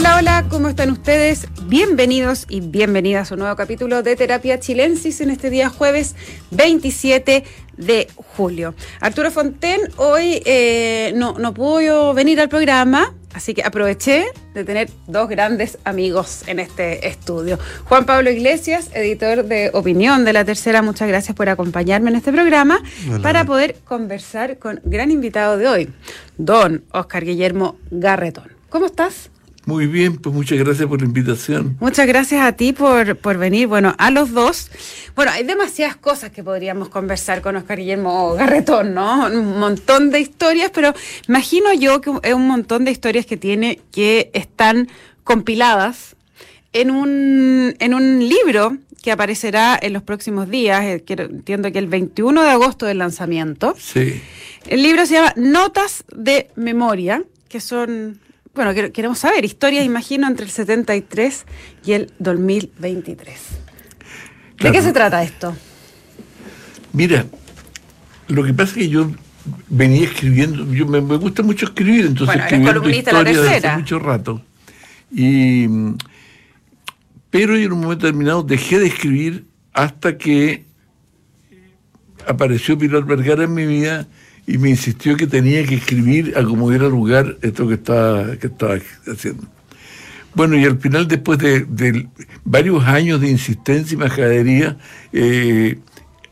Hola, hola, ¿cómo están ustedes? Bienvenidos y bienvenidas a un nuevo capítulo de Terapia Chilensis en este día jueves 27 de julio. Arturo Fonten hoy eh, no, no pudo venir al programa, así que aproveché de tener dos grandes amigos en este estudio. Juan Pablo Iglesias, editor de Opinión de La Tercera, muchas gracias por acompañarme en este programa Hola. para poder conversar con gran invitado de hoy, don Oscar Guillermo Garretón. ¿Cómo estás? Muy bien, pues muchas gracias por la invitación. Muchas gracias a ti por, por venir. Bueno, a los dos. Bueno, hay demasiadas cosas que podríamos conversar con Oscar Guillermo Garretón, ¿no? Un montón de historias, pero imagino yo que es un montón de historias que tiene que están compiladas en un, en un libro que aparecerá en los próximos días, eh, que entiendo que el 21 de agosto del lanzamiento. Sí. El libro se llama Notas de Memoria, que son, bueno, que- queremos saber, historias, imagino, entre el 73 y el 2023. ¿De Claro. qué se trata esto? Mira, lo que pasa es que yo venía escribiendo, yo me, me gusta mucho escribir, entonces Bueno, escribiendo columnista de La desde hace mucho rato. Y, pero yo en un momento determinado dejé de escribir hasta que apareció Pilar Vergara en mi vida y me insistió que tenía que escribir a como diera lugar esto que estaba, que estaba haciendo. Bueno, y al final, después de, de varios años de insistencia y majadería, eh,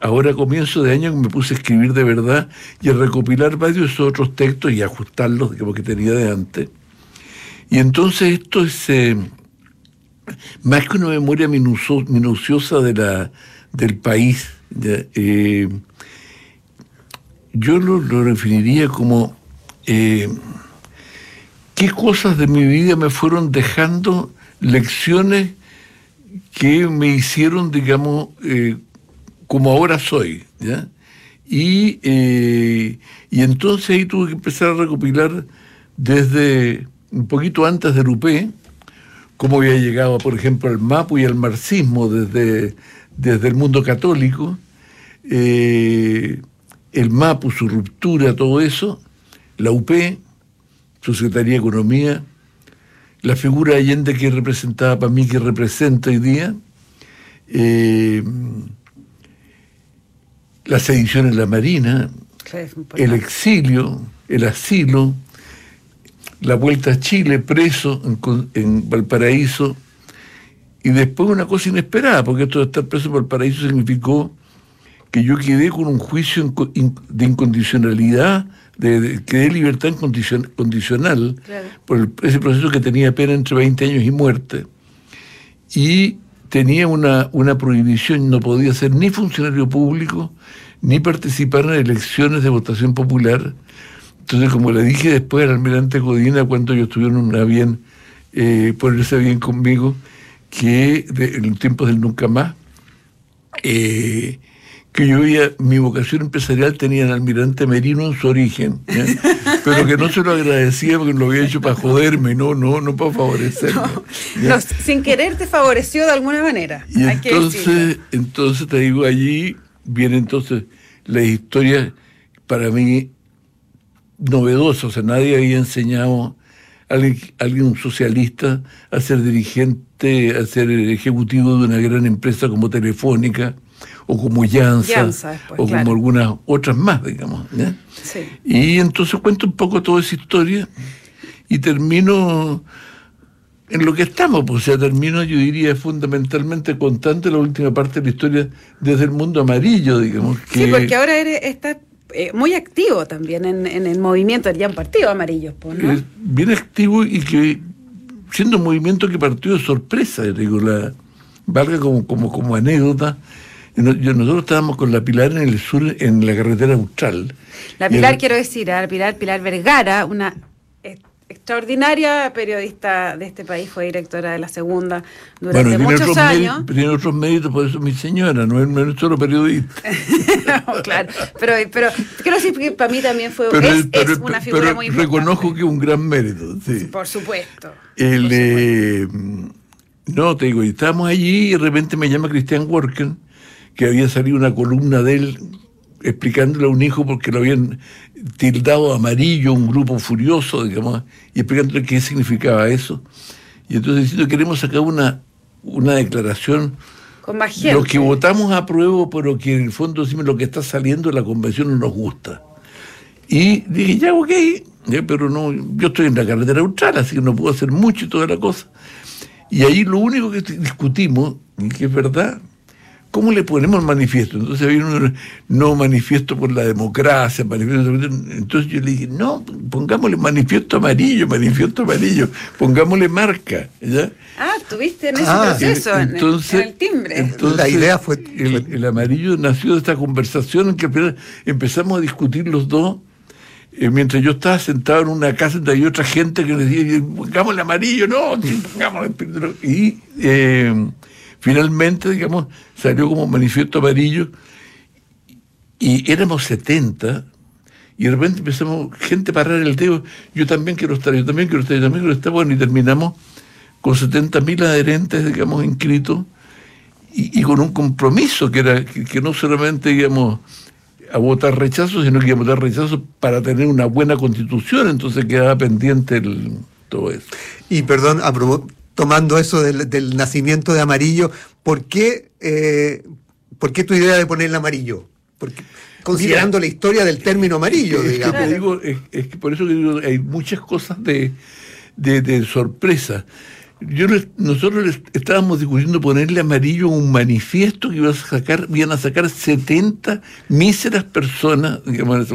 ahora a comienzo de año me puse a escribir de verdad y a recopilar varios otros textos y ajustarlos como que tenía de antes. Y entonces esto es eh, más que una memoria minuciosa de la, del país. eh, yo lo, lo definiría como eh, qué cosas de mi vida me fueron dejando lecciones que me hicieron, digamos, eh, como ahora soy. ¿ya? Y, eh, y entonces ahí tuve que empezar a recopilar desde un poquito antes del UP, cómo había llegado, por ejemplo, al MAPU y al marxismo desde, desde el mundo católico, el MAPU, su ruptura, todo eso, la UP, su Secretaría de Economía, la figura de Allende que representaba para mí, que representa hoy día, eh, la sedición en la Marina, el exilio, el asilo, la vuelta a Chile, preso en, en Valparaíso, y después una cosa inesperada, porque esto de estar preso en Valparaíso significó que yo quedé con un juicio de incondicionalidad, de, de- quedé libertad incondicion- condicional Claro. por el- ese proceso que tenía pena entre 20 años y muerte. Y tenía una, una prohibición, no podía ser ni funcionario público, ni participar en elecciones de votación popular. Entonces, como le dije después al almirante Godina, cuando ellos tuvieron una bien, eh, ponerse bien conmigo, que de- en los tiempos del nunca más, eh, que yo veía, mi vocación empresarial tenía al almirante Merino en su origen, pero que no se lo agradecía porque lo había hecho para joderme, no, no, no para favorecerme. No, sin querer te favoreció de alguna manera. Y hay que decirlo. entonces, entonces te digo, allí viene entonces la historia para mí novedosa, o sea, nadie había enseñado a alguien, alguien un socialista a ser dirigente, a ser ejecutivo de una gran empresa como Telefónica o como Janssa después, o claro. como algunas otras más, digamos. ¿ya? Sí. Y entonces cuento un poco toda esa historia y termino en lo que estamos, pues, o sea, termino, yo diría, fundamentalmente contando la última parte de la historia desde el mundo amarillo, digamos. Que, Sí, porque ahora eres, estás eh, muy activo también en, en el movimiento, ya un partido amarillo, pues, ¿no? bien activo y que siendo un movimiento que partió de sorpresa, digo, la, valga como, como, como anécdota. No- nosotros estábamos con la Pilar en el sur, en la carretera austral. La Pilar, quiero decir, a la Pilar, Pilar Vergara, una eh, extraordinaria periodista de este país, fue directora de la segunda durante Bueno, tiene muchos otros, años. tiene otros méritos, por eso es mi señora, no es, no es solo periodista. claro, pero, pero decir que para mí también fue, Pero, es, pero- es una figura pero muy importante. reconozco que es un gran mérito. Sí. Por supuesto. El, por supuesto. eh, no, te digo, estábamos allí y de repente me llama Cristian Worken, que había salido una columna de él explicándole a un hijo porque lo habían tildado amarillo, un grupo furioso, digamos, y explicándole qué significaba eso. Y entonces diciendo queremos sacar una, una declaración Con más gente. lo que votamos a prueba, pero que en el fondo decimos lo que está saliendo de la convención no nos gusta. Y dije, ya, ok, ya, pero no, yo estoy en la carretera austral, así que no puedo hacer mucho y toda la cosa. Y ahí lo único que discutimos, y que es verdad, ¿cómo le ponemos manifiesto? Entonces había un no manifiesto por la democracia, manifiesto, entonces yo le dije, no, pongámosle manifiesto amarillo, manifiesto amarillo, pongámosle marca, ¿ya? Ah, estuviste en ese Ah, proceso, en el- entonces, en el timbre. entonces, La idea fue- El, el amarillo nació de esta conversación en que al final empezamos a discutir los dos. eh, mientras yo estaba sentado en una casa donde había otra gente que decía, pongámosle amarillo, no, pongámosle espíritu rojo". Y eh, finalmente, digamos, salió como manifiesto amarillo y éramos 70 y de repente empezamos gente a parar el dedo, yo también quiero estar, yo también quiero estar, yo también quiero estar, bueno, y terminamos con 70.000 adherentes, digamos, inscritos y, y con un compromiso que era que, no solamente íbamos a votar rechazo, sino que a votar rechazo para tener una buena constitución, entonces quedaba pendiente todo eso. Y perdón, a tomando eso del, del nacimiento de amarillo, ¿por qué, eh, ¿por qué tu idea de ponerle amarillo? Porque, considerando la historia del término amarillo, Es que digamos. te digo, es, es que por eso que digo, hay muchas cosas de, de, de sorpresa. Yo les- nosotros les estábamos discutiendo ponerle amarillo a un manifiesto que iba a sacar, iban a sacar 70 míseras personas, digamos.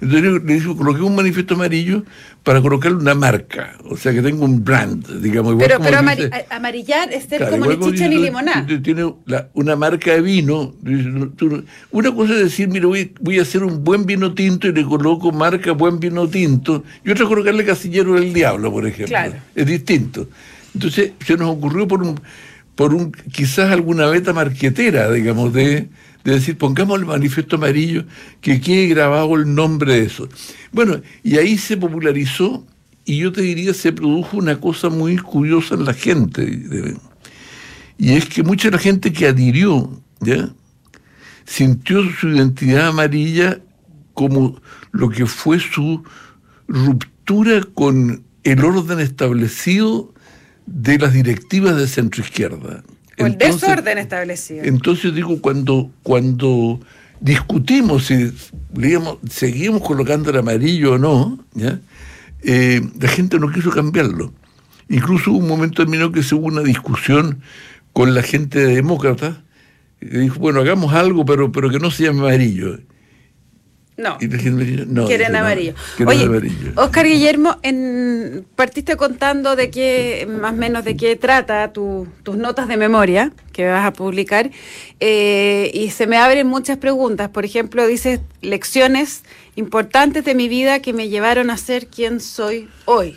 Entonces le dije, coloqué un manifiesto amarillo para colocarle una marca, o sea que tenga un brand, digamos. igual Pero, como pero dice- amarillar es ser Claro, como ni chicha ni limonada. Tiene la- una marca de vino. una cosa es decir, mira, voy, voy a hacer un buen vino tinto y le coloco marca buen vino tinto. Y otra es colocarle casillero del diablo, por ejemplo. Claro. Es distinto. Entonces se nos ocurrió por un, por un quizás alguna beta marquetera, digamos, de, de decir, pongamos el manifiesto amarillo, que quede grabado el nombre de eso. Bueno, y ahí se popularizó y yo te diría se produjo una cosa muy curiosa en la gente. y es que mucha de la gente que adhirió, ¿ya? sintió su identidad amarilla como lo que fue su ruptura con el orden establecido de las directivas de centro izquierda. O el desorden establecido. Entonces digo, cuando, cuando discutimos si digamos, seguimos colocando el amarillo o no, ¿ya? Eh, la gente no quiso cambiarlo. Incluso hubo un momento terminó que se hubo una discusión con la gente de demócrata, y dijo, bueno, hagamos algo, pero, pero que no se llame amarillo. No. Y no, Quieren no, amarillo. quieren Oye, amarillo. Oscar Guillermo, en, partiste contando de qué, más o menos de qué trata tu- tus notas de memoria que vas a publicar, eh, y se me abren muchas preguntas. Por ejemplo, dices lecciones importantes de mi vida que me llevaron a ser quien soy hoy.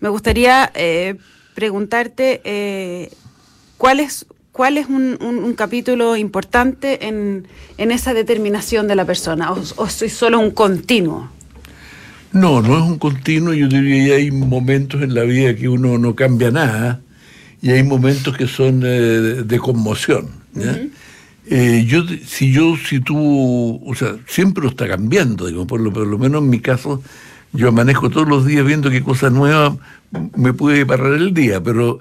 Me gustaría eh, preguntarte eh, cuál es cuál es un, un- un capítulo importante en, en esa determinación de la persona, o, o soy solo un continuo. No, no es un continuo, yo diría que hay momentos en la vida que uno no cambia nada y hay momentos que son eh, de, conmoción. ¿ya? Eh, yo, si yo, si tú, o sea, siempre lo está cambiando, digo, por lo, por lo menos en mi caso, yo manejo todos los días viendo qué cosa nueva me puede parar el día, pero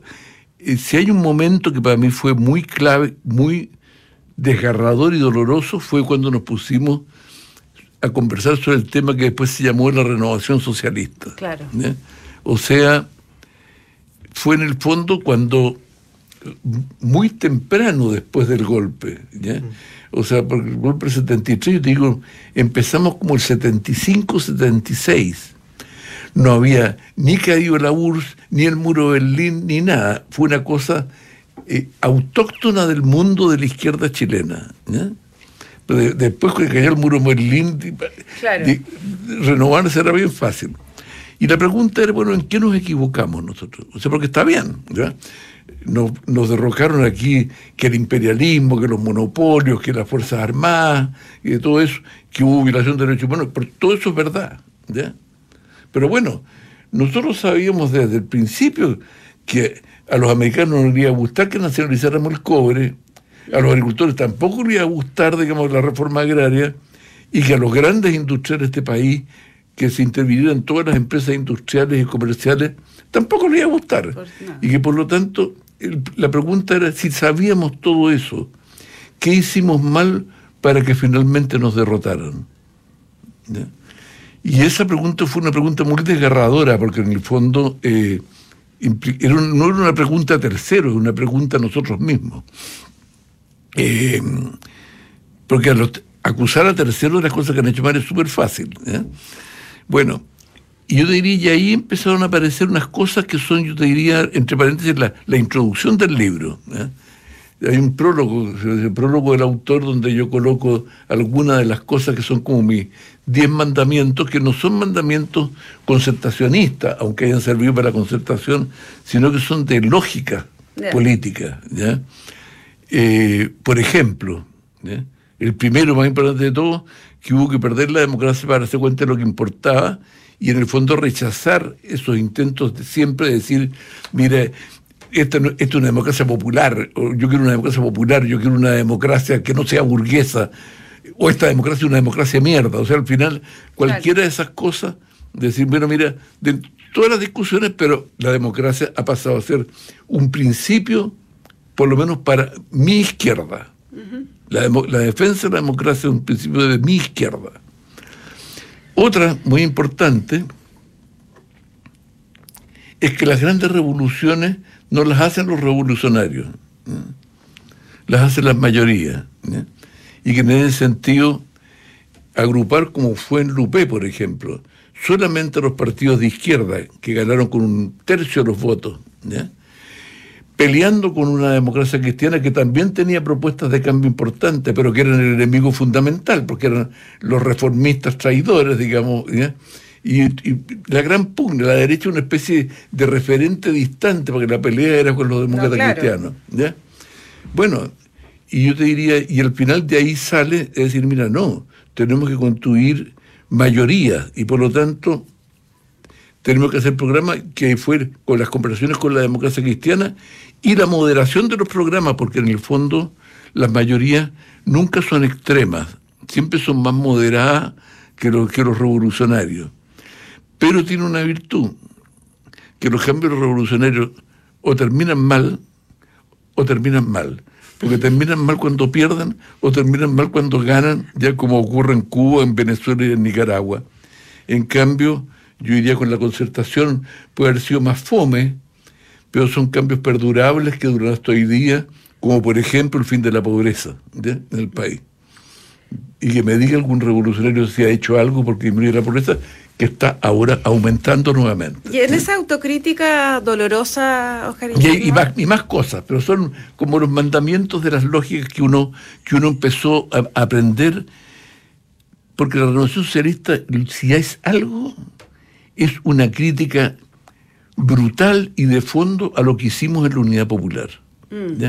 si hay un momento que para mí fue muy clave, muy desgarrador y doloroso, fue cuando nos pusimos a conversar sobre el tema que después se llamó la renovación socialista. Claro. ¿ya? O sea, fue en el fondo cuando muy temprano después del golpe, ¿ya? O sea, porque el golpe del 73, yo te digo, empezamos como el 75, 76. No había ni caído la URSS, ni el muro de Berlín, ni nada. Fue una cosa eh, autóctona del mundo de la izquierda chilena. después que cayó el muro de Berlín, Claro. renovarse era bien fácil. Y la pregunta era, bueno, ¿en qué nos equivocamos nosotros? O sea, porque está bien, ¿ya? Nos, nos derrocaron aquí que el imperialismo, que los monopolios, que las Fuerzas Armadas, y de todo eso, que hubo violación de derechos humanos, pero todo eso es verdad, ¿ya? Pero bueno, nosotros sabíamos desde el principio que a los americanos no les iba a gustar que nacionalizáramos el cobre, a los agricultores tampoco les iba a gustar, digamos, la reforma agraria, y que a los grandes industriales de este país que se intervinieran todas las empresas industriales y comerciales, tampoco le iba a gustar. Y que por lo tanto, la pregunta era si sabíamos todo eso, ¿qué hicimos mal para que finalmente nos derrotaran? Y esa pregunta fue una pregunta muy desgarradora, porque en el fondo eh, era no era una pregunta a terceros, era una pregunta a nosotros mismos. Eh, porque acusar a terceros de las cosas que han hecho mal es súper fácil. Bueno, y yo diría, y ahí empezaron a aparecer unas cosas que son, yo diría, entre paréntesis, la, introducción del libro. Hay un prólogo, el prólogo del autor, donde yo coloco algunas de las cosas que son como mis diez mandamientos, que no son mandamientos concertacionistas, aunque hayan servido para la concertación, sino que son de lógica política. ¿ya? Eh, por ejemplo, el primero, más importante de todo, que hubo que perder la democracia para darse cuenta de lo que importaba y en el fondo rechazar esos intentos de siempre decir, mire, esta, es una democracia popular, yo quiero una democracia popular, yo quiero una democracia que no sea burguesa, o esta democracia es una democracia mierda. O sea, al final, cualquiera de esas cosas, decir, bueno, mira, de todas las discusiones, pero la democracia ha pasado a ser un principio, por lo menos para mi izquierda. La, defensa de la democracia es un principio de mi izquierda. Otra muy importante es que las grandes revoluciones no las hacen los revolucionarios, las hacen las mayorías. Y que en ese sentido, agrupar como fue en Lupe, por ejemplo, solamente los partidos de izquierda, que ganaron con un tercio de los votos, peleando con una democracia cristiana que también tenía propuestas de cambio importantes, pero que eran el enemigo fundamental, porque eran los reformistas traidores, digamos. Y, la gran pugna, la derecha una especie de referente distante, porque la pelea era con los demócratas cristianos. ¿ya? Bueno, y yo te diría, y al final de ahí sale, es decir, mira, no, tenemos que construir mayoría, y por lo tanto tenemos que hacer programas que fue con las conversaciones con la democracia cristiana y la moderación de los programas, porque en el fondo las mayorías nunca son extremas, siempre son más moderadas que los, que los revolucionarios. Pero tiene una virtud, que los cambios revolucionarios o terminan mal o terminan mal. Porque terminan mal cuando pierden o terminan mal cuando ganan, ya como ocurre en Cuba, en Venezuela y en Nicaragua. En cambio, yo diría con la concertación puede haber sido más fome, pero son cambios perdurables que duran hasta hoy día, como por ejemplo el fin de la pobreza en el país. Y que me diga algún revolucionario si ha hecho algo porque disminuye la pobreza, que está ahora aumentando nuevamente. Y en esa autocrítica dolorosa, Oscar. Y, y, más, y más cosas, pero son como los mandamientos de las lógicas que uno, que uno empezó a, aprender, porque la renovación socialista, si es algo, es una crítica brutal y de fondo a lo que hicimos en la Unidad Popular. Mm.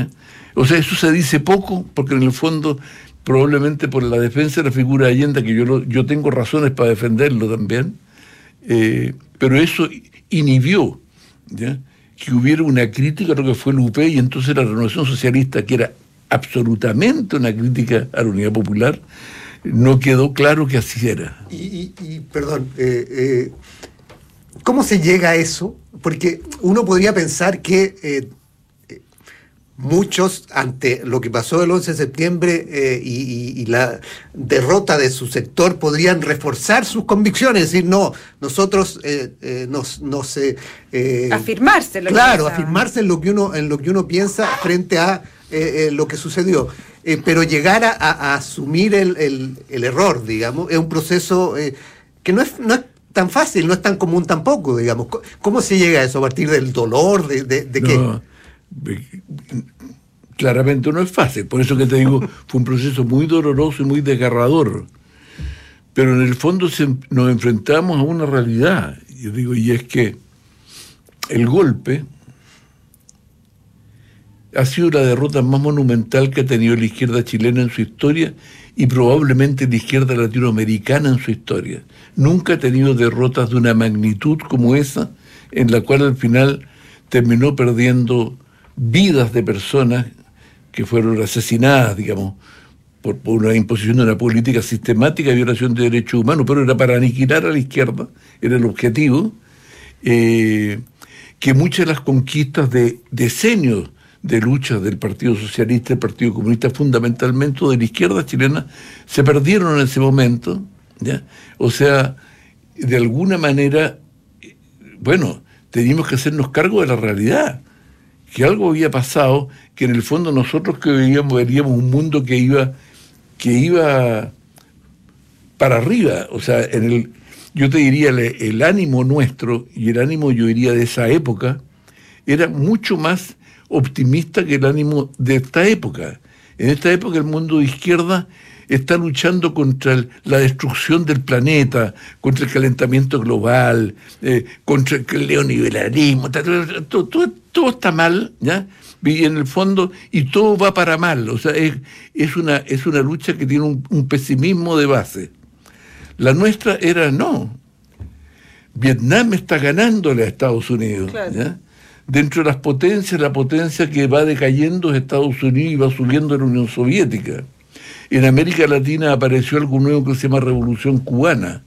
O sea, eso se dice poco porque en el fondo probablemente por la defensa de la figura de Allende, que yo, yo tengo razones para defenderlo también, eh, pero eso inhibió que hubiera una crítica a lo que fue el UP y entonces la renovación socialista, que era absolutamente una crítica a la Unidad Popular, no quedó claro que así era. Y, perdón, eh, eh, ¿cómo se llega a eso? Porque uno podría pensar que muchos, ante lo que pasó el 11 de septiembre eh, y, la derrota de su sector, podrían reforzar sus convicciones, es decir, no, nosotros eh, nos... nos afirmarse. Lo claro, afirmarse en lo, que uno, en lo que uno piensa frente a lo que sucedió. pero llegar a, asumir el, error, digamos, es un proceso que no es, no es tan fácil, no es tan común tampoco, digamos. ¿Cómo se llega a eso? ¿A partir del dolor? ¿De, de, qué? Claramente no es fácil, por eso que te digo, fue un proceso muy doloroso y muy desgarrador. Pero en el fondo nos enfrentamos a una realidad, yo digo, y es que el golpe ha sido la derrota más monumental que ha tenido la izquierda chilena en su historia y probablemente la izquierda latinoamericana en su historia. Nunca ha tenido derrotas de una magnitud como esa, en la cual al final terminó perdiendo vidas de personas que fueron asesinadas, digamos, por, una imposición de una política sistemática de violación de derechos humanos, pero era para aniquilar a la izquierda, era el objetivo, eh, que muchas de las conquistas de decenios de lucha del Partido Socialista, el Partido Comunista, fundamentalmente de la izquierda chilena, se perdieron en ese momento. ¿ya? O sea, de alguna manera, bueno, teníamos que hacernos cargo de la realidad, que algo había pasado, que en el fondo nosotros que veíamos, veríamos un mundo que iba, que iba para arriba, o sea, en el, yo te diría, el, el ánimo nuestro y el ánimo, yo diría, de esa época, era mucho más optimista que el ánimo de esta época. En esta época el mundo de izquierda está luchando contra la destrucción del planeta, contra el calentamiento global, eh, contra el neoliberalismo, todo, todo, está mal, ¿ya? Y en el fondo, y todo va para mal, o sea, es, es, una, es una lucha que tiene un, pesimismo de base. La nuestra era no. Vietnam está ganándole a Estados Unidos. ¿ya? dentro de las potencias, la potencia que va decayendo es Estados Unidos y va subiendo en la Unión Soviética. En América Latina apareció algo nuevo que se llama Revolución Cubana.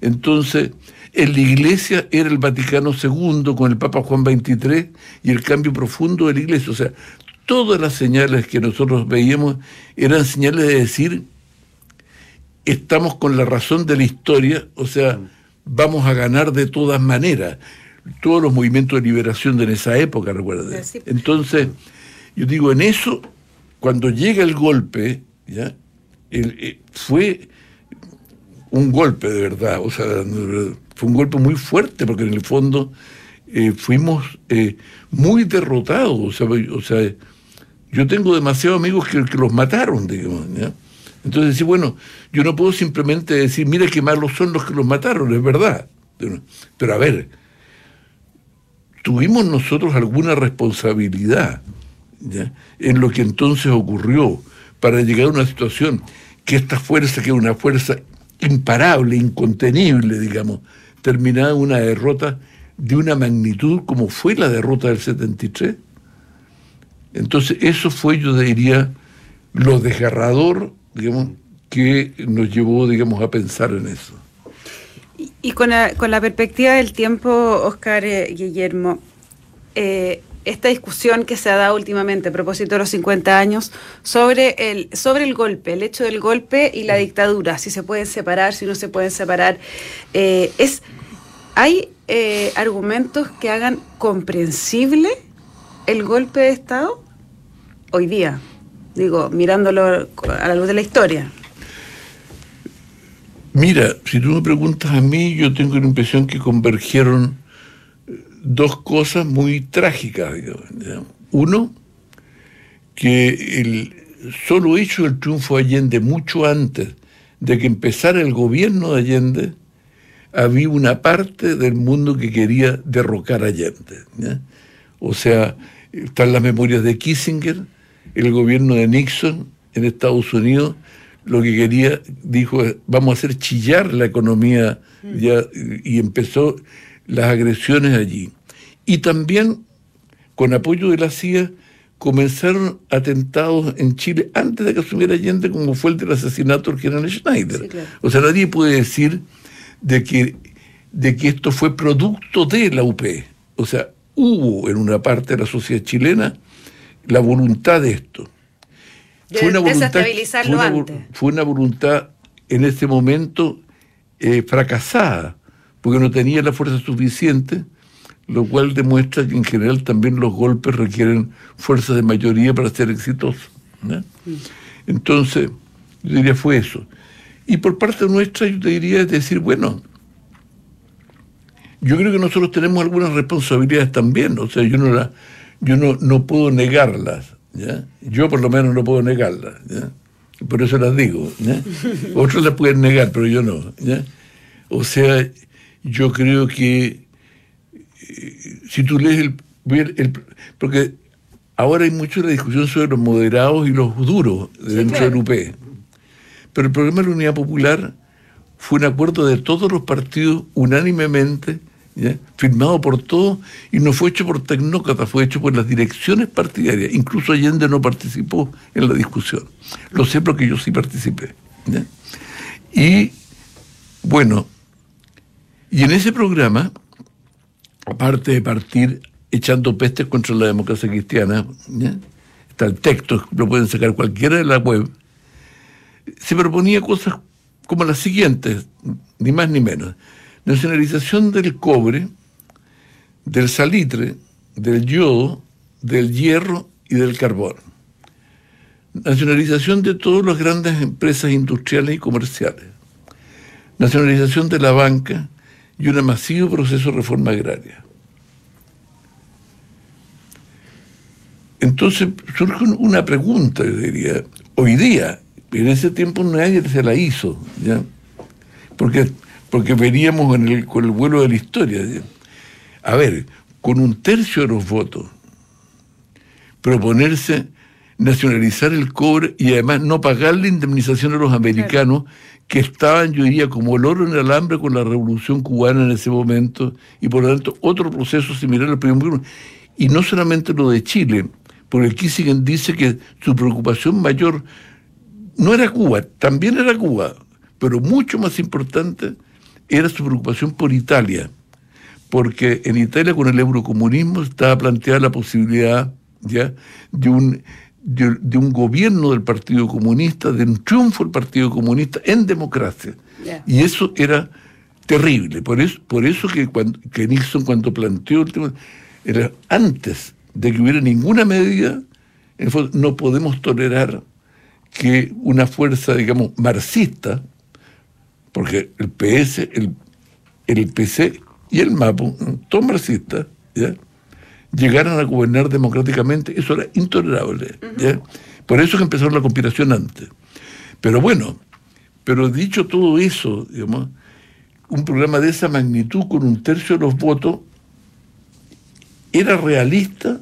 Entonces, en la iglesia era el Vaticano II con el Papa Juan XXIII y el cambio profundo de la iglesia. O sea, todas las señales que nosotros veíamos eran señales de decir, estamos con la razón de la historia, o sea, vamos a ganar de todas maneras todos los movimientos de liberación de esa época, recuerda. Entonces, yo digo, en eso, cuando llega el golpe, ¿ya? Eh, fue un golpe de verdad, o sea, fue un golpe muy fuerte, porque en el fondo eh, fuimos eh, muy derrotados, o sea, yo tengo demasiados amigos que, los mataron, digamos, Entonces, sí, bueno, yo no puedo simplemente decir, mira qué malos son los que los mataron, es verdad. Pero a ver, tuvimos nosotros alguna responsabilidad en lo que entonces ocurrió para llegar a una situación que esta fuerza, que era una fuerza imparable, incontenible, digamos, terminaba en una derrota de una magnitud como fue la derrota del 73. Entonces, eso fue, yo diría, lo desgarrador, digamos, que nos llevó, digamos, a pensar en eso. Y con la, con la perspectiva del tiempo, Oscar eh, Guillermo, eh, esta discusión que se ha dado últimamente a propósito de los 50 años sobre el, sobre el golpe, el hecho del golpe y la dictadura, si se pueden separar, si no se pueden separar, eh, es ¿hay argumentos que hagan comprensible el golpe de Estado hoy día? Digo, mirándolo a la luz de la historia. Mira, si tú me preguntas a mí, yo tengo la impresión que convergieron eh, dos cosas muy trágicas. Uno, que el solo hecho del triunfo de Allende mucho antes de que empezara el gobierno de Allende, había una parte del mundo que quería derrocar a Allende. O sea, están las memorias de Kissinger, el gobierno de Nixon en Estados Unidos lo que quería, dijo, vamos a hacer chillar la economía mm. ya, y empezó las agresiones allí. Y también, con apoyo de la CIA, comenzaron atentados en Chile antes de que asumiera Allende, como fue el del asesinato del general Schneider. O sea, nadie puede decir de que, de que esto fue producto de la UP. O sea, hubo en una parte de la sociedad chilena la voluntad de esto fue una voluntad, fue una, voluntad en ese momento eh, fracasada, porque no tenía la fuerza suficiente, lo cual demuestra que en general también los golpes requieren fuerza de mayoría para ser exitosos. Mm. Entonces, yo diría fue eso. Y por parte nuestra, yo te diría decir, bueno, yo creo que nosotros tenemos algunas responsabilidades también, o sea, yo no la, yo no, no puedo negarlas. Yo por lo menos no puedo negarla, por eso las digo. Otros las pueden negar, pero yo no. O sea, yo creo que eh, si tú lees el, Porque ahora hay mucho la discusión sobre los moderados y los duros dentro del UP. Pero el programa de la Unidad Popular fue un acuerdo de todos los partidos unánimemente firmado por todos y no fue hecho por tecnócratas, fue hecho por las direcciones partidarias. Incluso Allende no participó en la discusión. Lo sé porque yo sí participé. Y bueno, y en ese programa, aparte de partir echando pestes contra la democracia cristiana, está el texto, lo pueden sacar cualquiera de la web, se proponía cosas como las siguientes, ni más ni menos. Nacionalización del cobre, del salitre, del yodo, del hierro y del carbón. Nacionalización de todas las grandes empresas industriales y comerciales. Nacionalización de la banca y un masivo proceso de reforma agraria. Entonces surge una pregunta, yo diría, hoy día, en ese tiempo nadie se la hizo, ¿ya? Porque, porque veníamos con el, con el vuelo de la historia. A ver, con un tercio de los votos, proponerse nacionalizar el cobre y además no pagar la indemnización a los americanos que estaban, yo diría, como el oro en el alambre con la revolución cubana en ese momento y por lo tanto otro proceso similar al primero. Y no solamente lo de Chile, porque Kissinger dice que su preocupación mayor no era Cuba, también era Cuba, pero mucho más importante era su preocupación por Italia, porque en Italia con el eurocomunismo estaba planteada la posibilidad ¿ya? de un de, un gobierno del Partido Comunista, de un triunfo del Partido Comunista en democracia. Y eso era terrible. Por eso, por eso que, cuando, que Nixon cuando planteó el tema, era antes de que hubiera ninguna medida, no podemos tolerar que una fuerza, digamos, marxista, porque el PS, el, el PC y el MAPO, todos marxistas, ¿ya? Llegaran a gobernar democráticamente, eso era intolerable. Por eso que empezó la conspiración antes. Pero bueno, pero dicho todo eso, digamos, un programa de esa magnitud con un tercio de los votos era realista.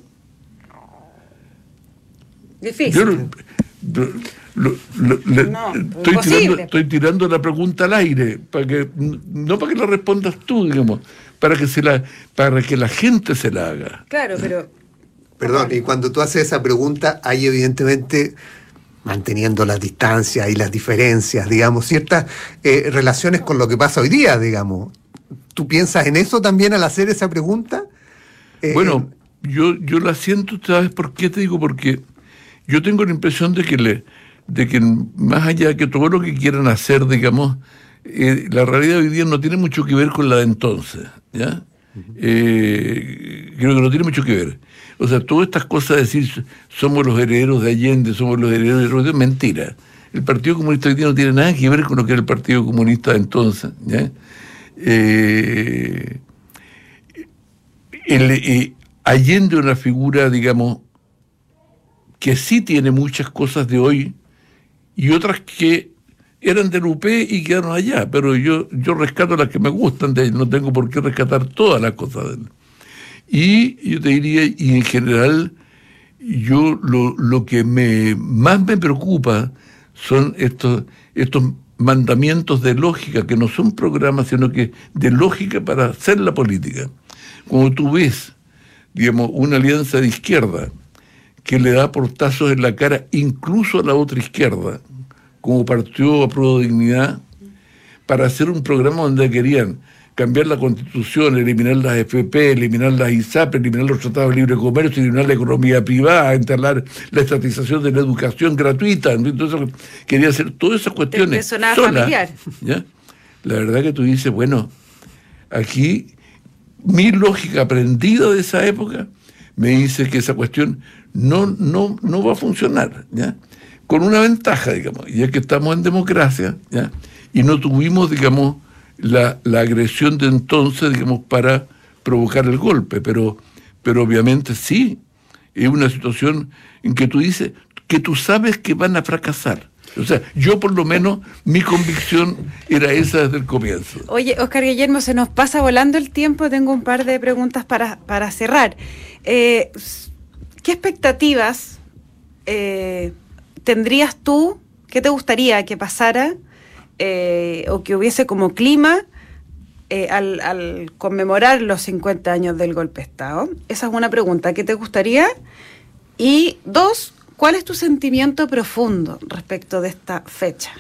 Difícil. Estoy, tirando, estoy, tirando, la pregunta al aire, para que, no para que la respondas tú, digamos, para que, se la, para que la gente se la haga. Claro, pero... Perdón, y cuando tú haces esa pregunta, hay evidentemente manteniendo las distancias y las diferencias, digamos, ciertas eh, relaciones con lo que pasa hoy día, digamos. ¿Tú piensas en eso también al hacer esa pregunta? Eh, bueno, yo, yo la siento, ¿sabes por qué te digo? Porque yo tengo la impresión de que, le, de que más allá de que todo lo que quieran hacer, digamos, eh, la realidad de hoy día no tiene mucho que ver con la de entonces, ¿ya? Eh, creo que no tiene mucho que ver. O sea, todas estas cosas de decir somos los herederos de Allende, somos los herederos de Rodríguez, mentira. El Partido Comunista hoy día no tiene nada que ver con lo que era el Partido Comunista de entonces. ¿ya? Eh, el, Allende es una figura, digamos, que sí tiene muchas cosas de hoy y otras que eran del UP y quedaron allá, pero yo, yo rescato las que me gustan de él, no tengo por qué rescatar todas las cosas de él. Y yo te diría, y en general, yo lo, lo que me, más me preocupa son estos, estos mandamientos de lógica, que no son programas, sino que de lógica para hacer la política. Cuando tú ves, digamos, una alianza de izquierda que le da portazos en la cara incluso a la otra izquierda, como partió a Prueba de Dignidad para hacer un programa donde querían cambiar la constitución, eliminar las FP, eliminar las ISAP, eliminar los tratados de libre comercio, eliminar la economía privada, instalar la estatización de la educación gratuita. Entonces quería hacer todas esas cuestiones. Sola, familiar. ¿ya? La verdad que tú dices, bueno, aquí mi lógica aprendida de esa época me dice que esa cuestión no, no, no va a funcionar. ¿ya? con una ventaja, digamos, y es que estamos en democracia, ¿ya? y no tuvimos, digamos, la, agresión de entonces, digamos, para provocar el golpe, pero, pero obviamente sí, es una situación en que tú dices que tú sabes que van a fracasar. O sea, yo por lo menos mi convicción era esa desde el comienzo. Oye, Oscar Guillermo, se nos pasa volando el tiempo, tengo un par de preguntas para, para cerrar. Eh, ¿Qué expectativas eh, tendrías tú, qué te gustaría que pasara eh, o que hubiese como clima eh, al, al, conmemorar los 50 años del golpe de Estado? Esa es una pregunta. ¿Qué te gustaría? Y dos, ¿cuál es tu sentimiento profundo respecto de esta fecha?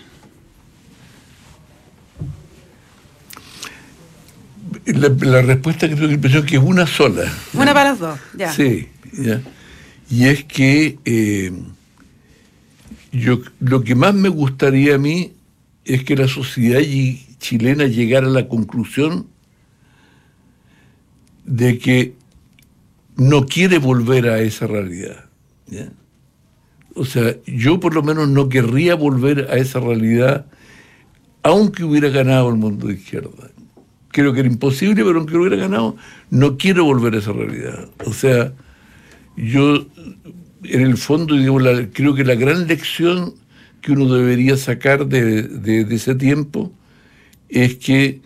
La, la respuesta que tengo la impresión que es una sola. Una para los dos, ya. Sí, ya. Y es que eh, yo lo que más me gustaría a mí es que la sociedad chilena llegara a la conclusión de que no quiere volver a esa realidad. O sea, yo por lo menos no querría volver a esa realidad, aunque hubiera ganado el mundo de izquierda. Creo que era imposible, pero aunque hubiera ganado, no quiero volver a esa realidad. O sea, yo, en el fondo, digamos, la, creo que la gran lección que uno debería sacar de, ese tiempo es que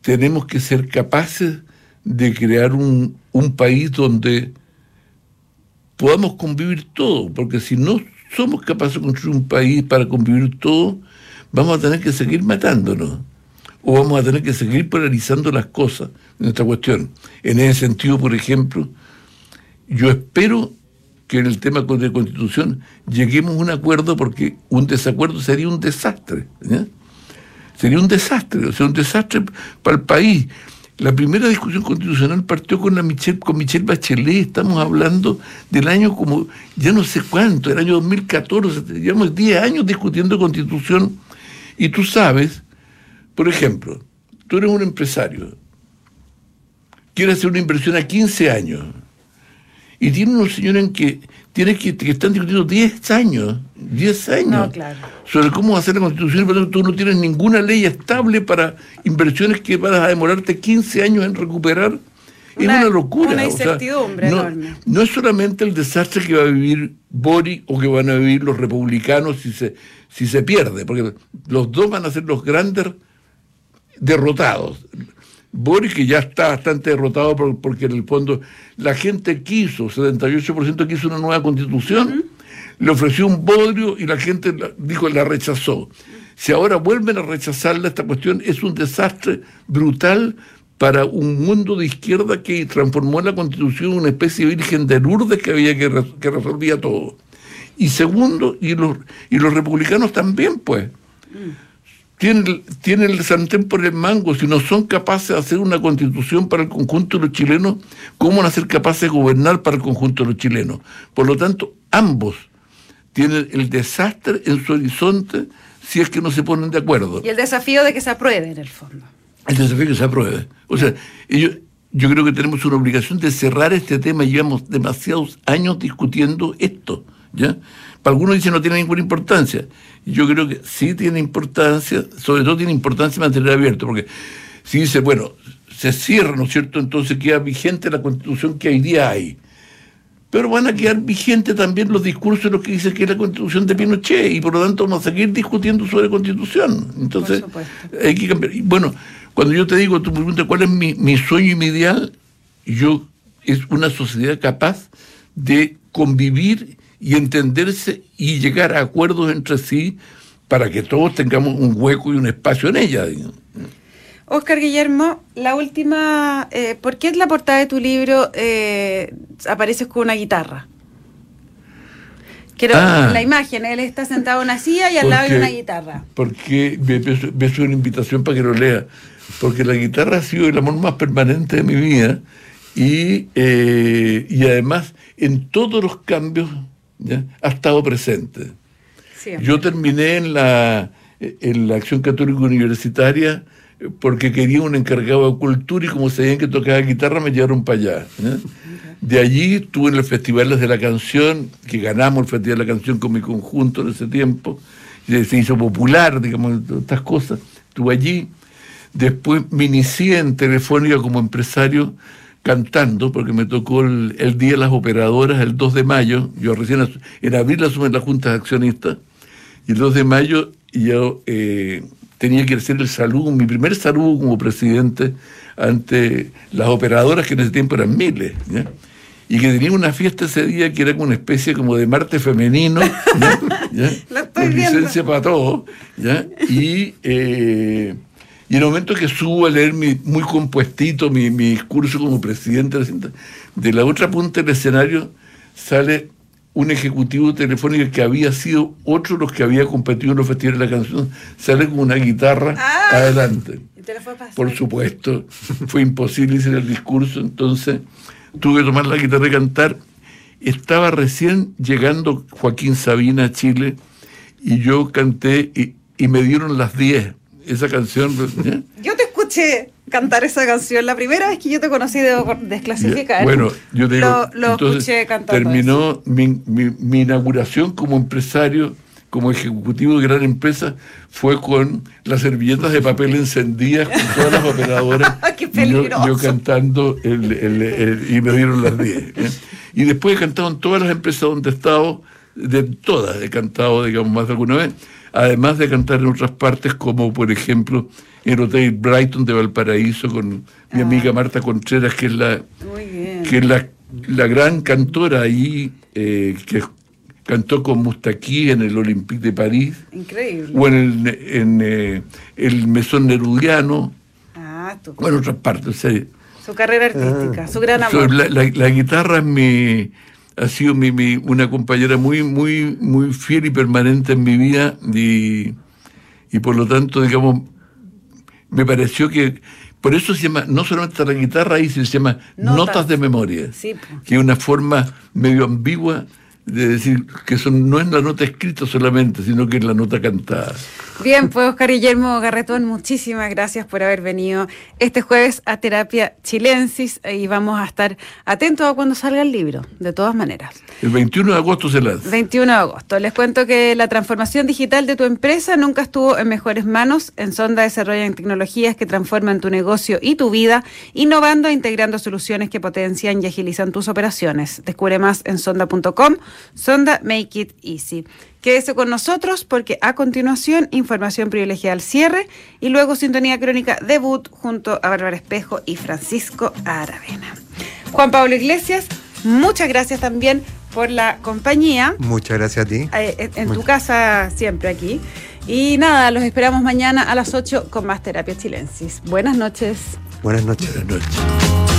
tenemos que ser capaces de crear un, un país donde podamos convivir todo, porque si no somos capaces de construir un país para convivir todo, vamos a tener que seguir matándonos o vamos a tener que seguir polarizando las cosas en esta cuestión. En ese sentido, por ejemplo, yo espero que en el tema de constitución lleguemos a un acuerdo porque un desacuerdo sería un desastre. Sería un desastre, o sea, un desastre para el país. La primera discusión constitucional partió con la Michelle Bachelet, estamos hablando del año como, ya no sé cuánto, el año 2014, llevamos 10 años discutiendo constitución, y tú sabes, por ejemplo, tú eres un empresario, quieres hacer una inversión a 15 años, y tiene unos señores en que, tiene que, que están discutiendo 10 años, 10 años, No, claro. sobre cómo hacer la constitución, pero tú no tienes ninguna ley estable para inversiones que vas a demorarte 15 años en recuperar. Es una locura. una o sea, incertidumbre no, enorme. no es solamente el desastre que va a vivir Boric o que van a vivir los republicanos si se, si se pierde, porque los dos van a ser los grandes derrotados. Boris, que ya está bastante derrotado por- porque en el fondo la gente quiso, 78% quiso una nueva constitución, le ofreció un bodrio y la gente la- dijo la rechazó. Si ahora vuelven a rechazarla, esta cuestión es un desastre brutal para un mundo de izquierda que transformó la constitución en una especie de virgen de Lourdes que había que, re- que resolvía todo. Y segundo, y los, y los republicanos también, pues tienen, tienen el sartén por el mango, si no son capaces de hacer una constitución para el conjunto de los chilenos, ¿cómo van a ser capaces de gobernar para el conjunto de los chilenos? Por lo tanto, ambos tienen el desastre en su horizonte si es que no se ponen de acuerdo. Y el desafío de que se apruebe en el fondo. El desafío que se apruebe. O sea, ellos- yo creo que tenemos una obligación de cerrar este tema. Llevamos demasiados años discutiendo esto. ¿ya? Algunos dicen no tiene ninguna importancia. Yo creo que sí tiene importancia, sobre todo tiene importancia mantener abierto, porque si dice, bueno, se cierra, ¿no es cierto? Entonces queda vigente la constitución que hoy día hay. Pero van a quedar vigentes también los discursos de los que dicen que es la constitución de Pinochet y por lo tanto vamos a seguir discutiendo sobre constitución. Entonces, hay que cambiar. Y bueno, cuando yo te digo, tú me preguntas cuál es mi, mi sueño y mi ideal, yo es una sociedad capaz de convivir y entenderse y llegar a acuerdos entre sí para que todos tengamos un hueco y un espacio en ella. digamos. Oscar Guillermo, la última, eh, ¿por qué en la portada de tu libro eh, apareces con una guitarra? Quiero Ah. la imagen, él está sentado en una silla y al lado hay Porque- una guitarra. Porque me me- me es una invitación para que lo lea. Porque la guitarra ha sido el amor más permanente de mi vida y, eh, y además en todos los cambios ¿ya? ha estado presente. Siempre. Yo terminé en la, en la Acción Católica Universitaria eh, porque quería un encargado de cultura y como sabían que tocaba guitarra me llevaron para allá. De allí estuve en los festivales de la canción, que ganamos el Festival de la Canción con mi conjunto en ese tiempo, y se hizo popular, digamos, estas cosas. Estuve allí. Después me inicié en Telefónica como empresario cantando, porque me tocó el, el Día de las Operadoras, el 2 de mayo. Yo recién en abril asumí la Junta de Accionistas, y el 2 de mayo yo eh, tenía que hacer el saludo, mi primer saludo como presidente ante las operadoras, que en ese tiempo eran miles, ¿ya? y que tenía una fiesta ese día que era como una especie como de Marte femenino, ¿ya? ¿Ya? Lo estoy con viendo. licencia para todos, ¿ya? y eh, Y en el momento que subo a leer mi, muy compuestito mi, mi discurso como presidente, de la otra punta del escenario sale un ejecutivo telefónico que había sido otro de los que había competido en los festivales de la canción, sale con una guitarra Ah. adelante. Por supuesto, fue imposible hacer el discurso, entonces tuve que tomar la guitarra y cantar. Estaba recién llegando Joaquín Sabina a Chile y yo canté y, y me dieron las 10. Esa canción, ¿eh? Yo te escuché cantar esa canción la primera vez que yo te conocí de desclasificar. Bueno, yo te digo, lo, lo entonces, escuché cantando. terminó mi, mi- mi inauguración como empresario, como ejecutivo de gran empresa, fue con las servilletas de papel encendidas con todas las operadoras. ¡Qué y yo, peligroso! yo cantando el- el- el- y me dieron las 10. ¿eh? Y después he cantado en todas las empresas donde he estado, de todas he cantado, digamos, más de alguna vez. Además de cantar en otras partes, como por ejemplo en el Hotel Brighton de Valparaíso con mi Ah. amiga Marta Contreras, que es la, que es la, la gran cantora ahí eh, que cantó con Mustaquí en el Olympique de París Increíble. o en el, en, eh, el Mesón Nerudiano Ah, tú. o en otras partes. o sea, Su carrera artística, su gran amor. la, la- la guitarra es mi- ha sido mi, mi- una compañera muy, muy, muy fiel y permanente en mi vida y, y por lo tanto, digamos, me pareció que por eso se llama, no solamente la guitarra ahí, se llama Notas. notas, de memoria, Sí, que es una forma medio ambigua de decir que son, no es la nota escrita solamente, sino que es la nota cantada. Bien, pues Oscar Guillermo Garretón, muchísimas gracias por haber venido este jueves a Terapia Chilensis y vamos a estar atentos a cuando salga el libro, de todas maneras. El 21 de agosto se lanza. 21 de agosto. Les cuento que la transformación digital de tu empresa nunca estuvo en mejores manos. En Sonda desarrollan tecnologías que transforman tu negocio y tu vida, innovando e integrando soluciones que potencian y agilizan tus operaciones. Descubre más en sonda.com. Sonda Make It Easy. Quédese con nosotros porque a continuación información privilegiada al cierre y luego sintonía crónica debut junto a Bárbara Espejo y Francisco Aravena. Juan Pablo Iglesias, muchas gracias también por la compañía Muchas gracias a ti. eh, en, en tu casa siempre aquí. Y nada, los esperamos mañana a las 8 con más Terapia Chilensis. Buenas noches. Buenas noches. Buenas noches.